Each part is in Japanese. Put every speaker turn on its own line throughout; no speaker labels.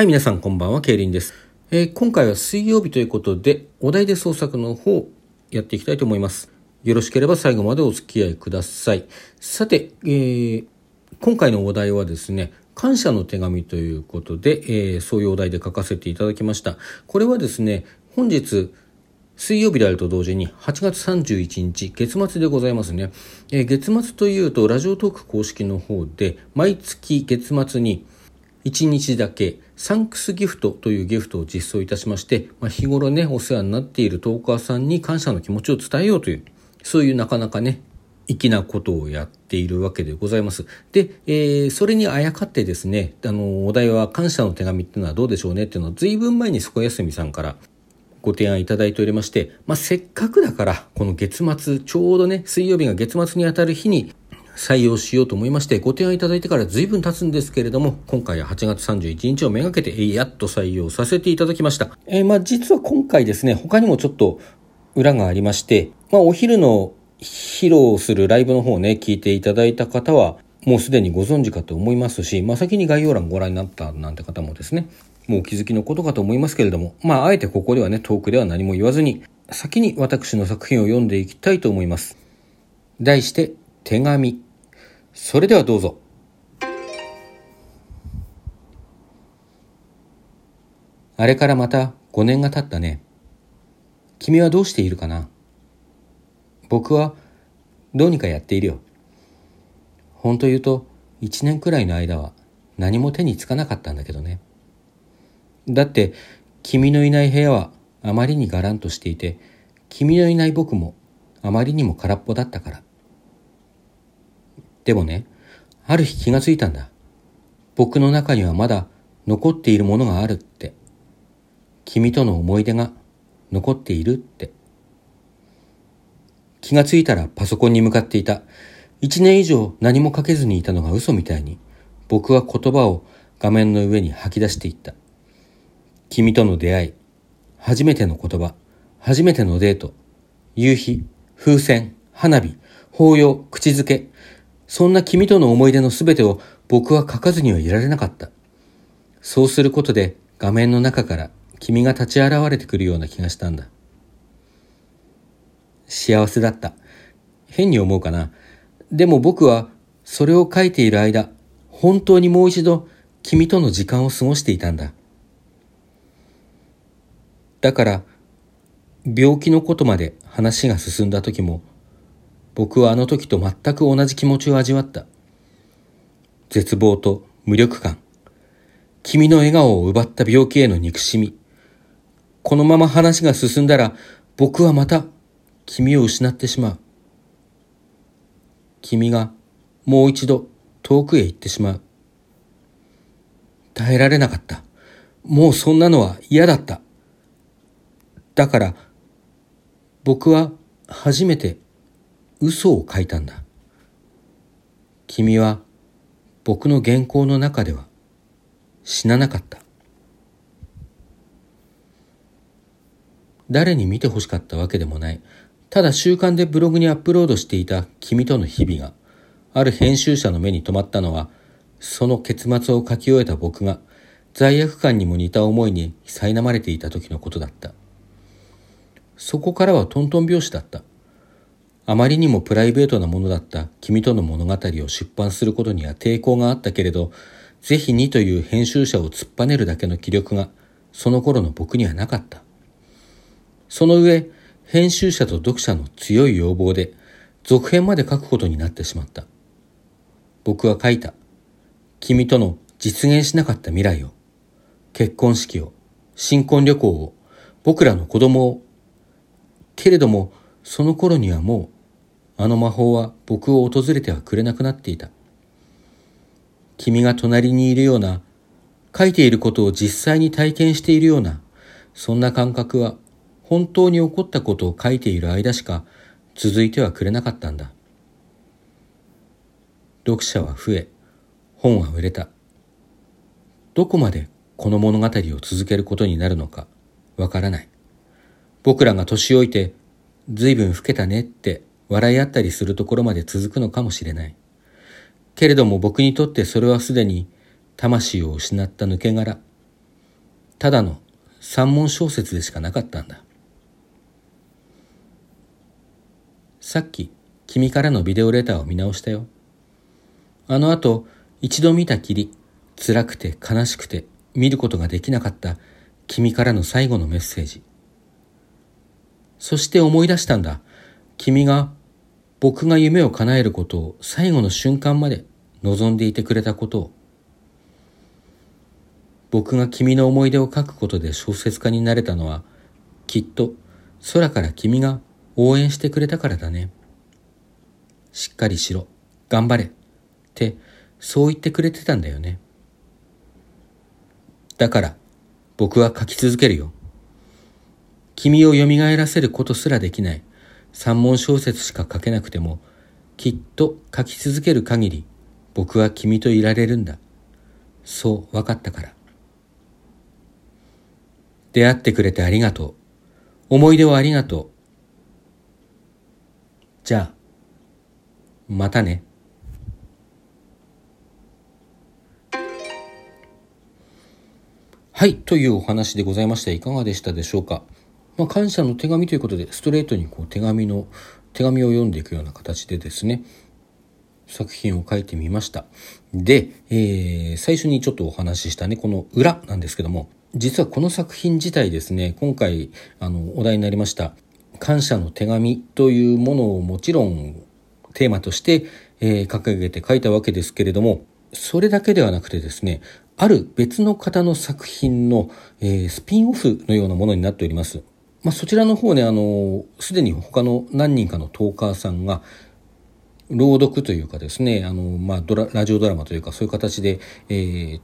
はい、皆さんこんばんは、ケイリンです。えー今回は水曜日ということで、お題で創作の方、やっていきたいと思います。よろしければ最後までお付き合いください。さて、えー今回のお題はですね、感謝の手紙ということで、えーそういうお題で書かせていただきました。これはですね、本日、水曜日であると同時に8月31日月末でございますね、えー月末というとラジオトーク公式の方で毎月月末に1日だけサンクスギフトというギフトを実装いたしまして、まあ、日頃ねお世話になっているトーカーさんに感謝の気持ちを伝えようというそういうなかなかね粋なことをやっているわけでございます。で、えーそれにあやかってですね、あの、お題は感謝の手紙っていうのはどうでしょうねっていうのを随分前にそこやすみさんからご提案いただいておりまして、まあ、せっかくだから、この月末、ちょうどね、水曜日が月末にあたる日に採用しようと思いまして、ご提案いただいてから随分経つんですけれども、今回は8月31日をめがけて、やっと採用させていただきました。えーまあ、実は今回ですね、他にもちょっと裏がありまして、まあ、お昼の披露するライブの方をね、聞いていただいた方は、もうすでにご存知かと思いますし、まあ、先に概要欄ご覧になったなんて方もですね、もうお気づきのことかと思いますけれども、まあ、あえてここではね、トークでは何も言わずに、先に私の作品を読んでいきたいと思います。題して、手紙。それではどうぞ。あれからまた5年が経ったね。君はどうしているかな僕はどうにかやっているよ。本当言うと、1年くらいの間は何も手につかなかったんだけどね。だって、君のいない部屋はあまりにがらんとしていて、君のいない僕もあまりにも空っぽだったから。でもね、ある日気がついたんだ。僕の中にはまだ残っているものがあるって。君との思い出が残っているって。気がついたらパソコンに向かっていた。一年以上何も書けずにいたのが嘘みたいに、僕は言葉を画面の上に吐き出していった。君との出会い、初めての言葉、初めてのデート、夕日、風船、花火、抱擁、口づけ、そんな君との思い出のすべてを僕は書かずにはいられなかった。そうすることで画面の中から君が立ち現れてくるような気がしたんだ。幸せだった。変に思うかな。でも僕はそれを書いている間、本当にもう一度君との時間を過ごしていたんだ。だから、病気のことまで話が進んだ時も、僕はあの時と全く同じ気持ちを味わった。絶望と無力感。君の笑顔を奪った病気への憎しみ。このまま話が進んだら、僕はまた君を失ってしまう。君がもう一度遠くへ行ってしまう。耐えられなかった。もうそんなのは嫌だった。だから、僕は初めて嘘を書いたんだ。君は僕の原稿の中では死ななかった。誰に見て欲しかったわけでもない。ただ習慣でブログにアップロードしていた君との日々が、ある編集者の目に留まったのは、その結末を書き終えた僕が罪悪感にも似た思いに苛まれていた時のことだった。そこからはトントン拍子だった。あまりにもプライベートなものだった君との物語を出版することには抵抗があったけれど、ぜひにという編集者を突っぱねるだけの気力が、その頃の僕にはなかった。その上、編集者と読者の強い要望で、続編まで書くことになってしまった。僕は書いた。君との実現しなかった未来を、結婚式を、新婚旅行を、僕らの子供を。けれども、その頃にはもう、あの魔法は僕を訪れてはくれなくなっていた。君が隣にいるような、書いていることを実際に体験しているような、そんな感覚は本当に起こったことを書いている間しか続いてはくれなかったんだ。読者は増え、本は売れた。どこまでこの物語を続けることになるのかわからない。僕らが年老いて随分老けたねって笑い合ったりするところまで続くのかもしれない。けれども僕にとってそれはすでに魂を失った抜け殻。ただの三文小説でしかなかったんだ。さっき君からのビデオレターを見直したよ。あの後、一度見たきり、辛くて悲しくて見ることができなかった君からの最後のメッセージ。そして思い出したんだ。君が僕が夢を叶えることを最後の瞬間まで望んでいてくれたことを。僕が君の思い出を書くことで小説家になれたのは、きっと空から君が応援してくれたからだね。しっかりしろ、頑張れ、ってそう言ってくれてたんだよね。だから僕は書き続けるよ。君を蘇らせることすらできない三文小説しか書けなくても、きっと書き続ける限り僕は君といられるんだ。そう分かったから。出会ってくれてありがとう。思い出をありがとう。じゃあ、またね。はい、というお話でございました。いかがでしたでしょうか？まあ、感謝の手紙ということで、ストレートにこう手紙の、手紙を読んでいくような形でですね、作品を書いてみました。で、えー、最初にちょっとお話ししたね、この裏なんですけども、実はこの作品自体ですね、今回、あの、お題になりました、感謝の手紙というものをもちろんテーマとして、えー、掲げて書いたわけですけれども、それだけではなくてですね、ある別の方の作品の、えー、スピンオフのようなものになっております。まあ、そちらの方ね、あの、すでに他の何人かのトーカーさんが、朗読というかですね、あの、まあ、ドラ、ラジオドラマというか、そういう形で、えー、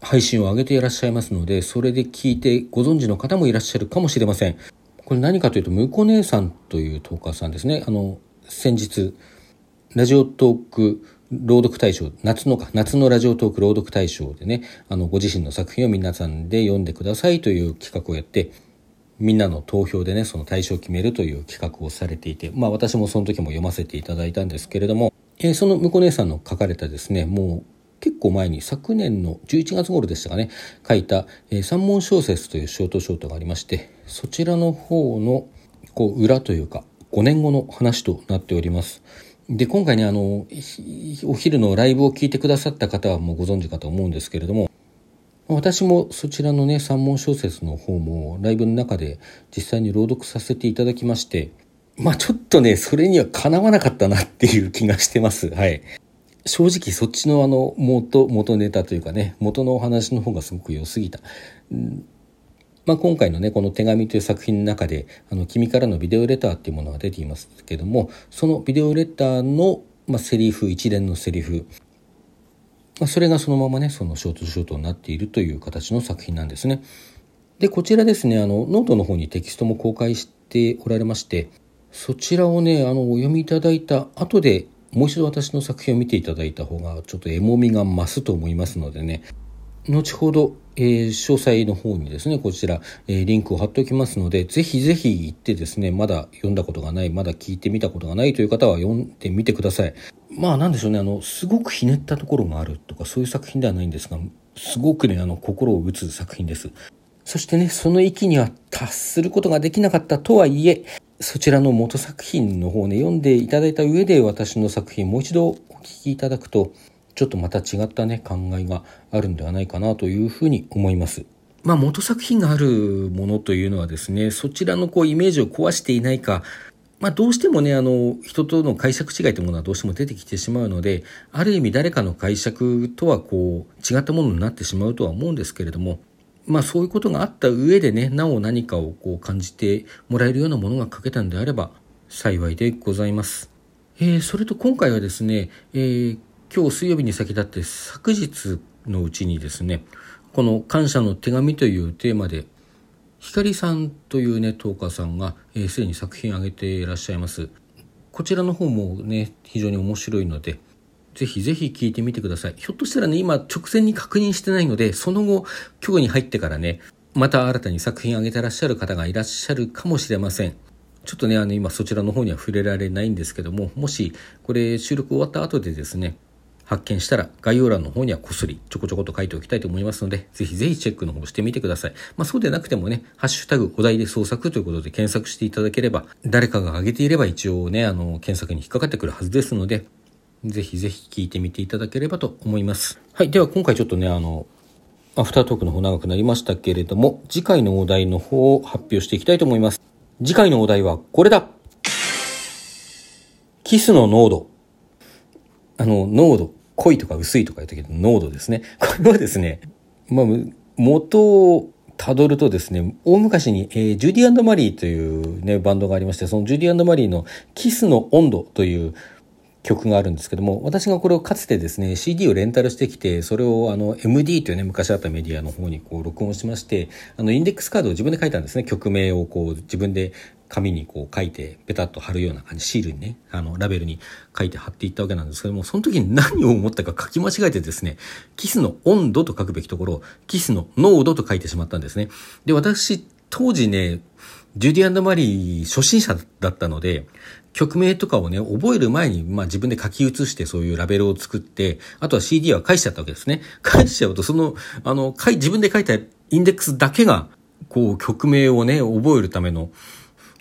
配信を上げていらっしゃいますので、それで聞いてご存知の方もいらっしゃるかもしれません。これ何かというと、むこ姉さんというトーカーさんですね。あの、先日、ラジオトーク朗読大賞、夏のか、夏のラジオトーク朗読大賞でね、あの、ご自身の作品を皆さんで読んでくださいという企画をやって、みんなの投票でね、その対象を決めるという企画をされていて、まあ私もその時も読ませていただいたんですけれども、えー、その向こう姉さんの書かれたですね、もう結構前に昨年の11月頃でしたかね書いた、えー、三文小説というショートショートがありましてそちらの方のこう裏というか5年後の話となっております。で今回ねあのお昼のライブを聞いてくださった方はもうご存知かと思うんですけれども私もそちらのね三文小説の方もライブの中で実際に朗読させていただきましてまあちょっとねそれにはかなわなかったなっていう気がしてますはい正直そっちのあの元、元ネタというかね、元のお話の方がすごく良すぎた。まあ、今回のね、この手紙という作品の中で、あの、君からのビデオレターっていうものが出ていますけども、そのビデオレターの、まあ、セリフ、一連のセリフ、まあ、それがそのままね、そのショートショートになっているという形の作品なんですね。で、こちらですね、あの、ノートの方にテキストも公開しておられまして、そちらをね、あの、お読みいただいた後で、もう一度私の作品を見ていただいた方がちょっとエモみが増すと思いますのでね後ほど、えー、詳細の方にですねこちら、えー、リンクを貼っておきますのでぜひぜひ行ってですねまだ読んだことがないまだ聞いてみたことがないという方は読んでみてください。まあなんでしょうねあのすごくひねったところがあるとかそういう作品ではないんですがすごくねあの心を打つ作品です。そしてね、その域には達することができなかったとはいえ、そちらの元作品の方ね、読んでいただいた上で私の作品もう一度お聞きいただくと、ちょっとまた違ったね、考えがあるんではないかなというふうに思います。まあ元作品があるものというのはですね、そちらのこうイメージを壊していないか、まあどうしてもね、あの、人との解釈違いというものはどうしても出てきてしまうので、ある意味誰かの解釈とはこう違ったものになってしまうとは思うんですけれども、まあそういうことがあった上でね、なお何かをこう感じてもらえるようなものが書けたんであれば幸いでございます。えー、それと今回はですね、えー、今日水曜日に先立って昨日のうちにですね、この感謝の手紙というテーマで、光さんというね、トーカーさんが、えー、に作品を上げていらっしゃいます。こちらの方もね、非常に面白いので、ぜひぜひ聞いてみてください。ひょっとしたらね、今直前に確認してないので、その後、今日に入ってからね、また新たに作品を上げてらっしゃる方がいらっしゃるかもしれません。ちょっとね、あの、今そちらの方には触れられないんですけども、もし、これ収録終わった後でですね、発見したら概要欄の方にはこっそりちょこちょこと書いておきたいと思いますので、ぜひぜひチェックの方してみてください。まあそうでなくてもね、ハッシュタグお題で創作ということで検索していただければ、誰かが挙げていれば一応ね、あの、検索に引っかかってくるはずですので、ぜひぜひ聞いてみていただければと思います。はい。では今回ちょっとね、あの、アフタートークの方長くなりましたけれども、次回のお題の方を発表していきたいと思います。次回のお題はこれだキスの濃度。あの、濃度。濃いとか薄いとか言ったけど、濃度ですね。これはですね、まあ、元をたどるとですね、大昔に、えー、ジュディマリーというね、バンドがありまして、そのジュディマリーのキスの温度という曲があるんですけども、私がこれをかつてですね、CD をレンタルしてきて、それをあの MD というね、昔あったメディアの方にこう録音しまして、あのインデックスカードを自分で書いたんですね。曲名をこう自分で紙にこう書いてペタッと貼るような感じシールにねあのラベルに書いて貼っていったわけなんですけどもその時に何を思ったか書き間違えてですねキスの温度と書くべきところキスの濃度と書いてしまったんですねで私当時ねジュディアンドマリー初心者だったので、曲名とかをね、覚える前に、まあ自分で書き写してそういうラベルを作って、あとは CD は返しちゃったわけですね。返しちゃうと、その、あの、自分で書いたインデックスだけが、こう、曲名をね、覚えるための、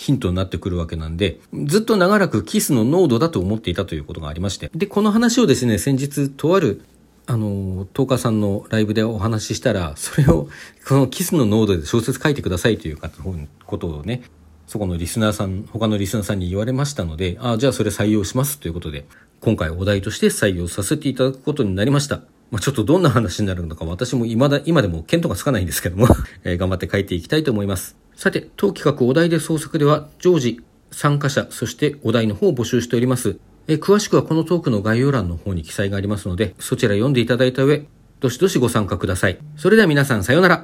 ヒントになってくるわけなんで、ずっと長らくキスの濃度だと思っていたということがありまして。で、この話をですね、先日、とある、あの、トーカーさんのライブでお話ししたら、それを、このキスの濃度で小説書いてくださいということをね、そこのリスナーさん、他のリスナーさんに言われましたので、ああ、じゃあそれ採用しますということで、今回お題として採用させていただくことになりました。まあ、ちょっとどんな話になるのか私も未だ、今でも見当がつかないんですけども え、頑張って書いていきたいと思います。さて、当企画お題で創作では常時参加者、そしてお題の方を募集しております。え詳しくはこのトークの概要欄の方に記載がありますので、そちら読んでいただいた上、どしどしご参加ください。それでは皆さんさようなら。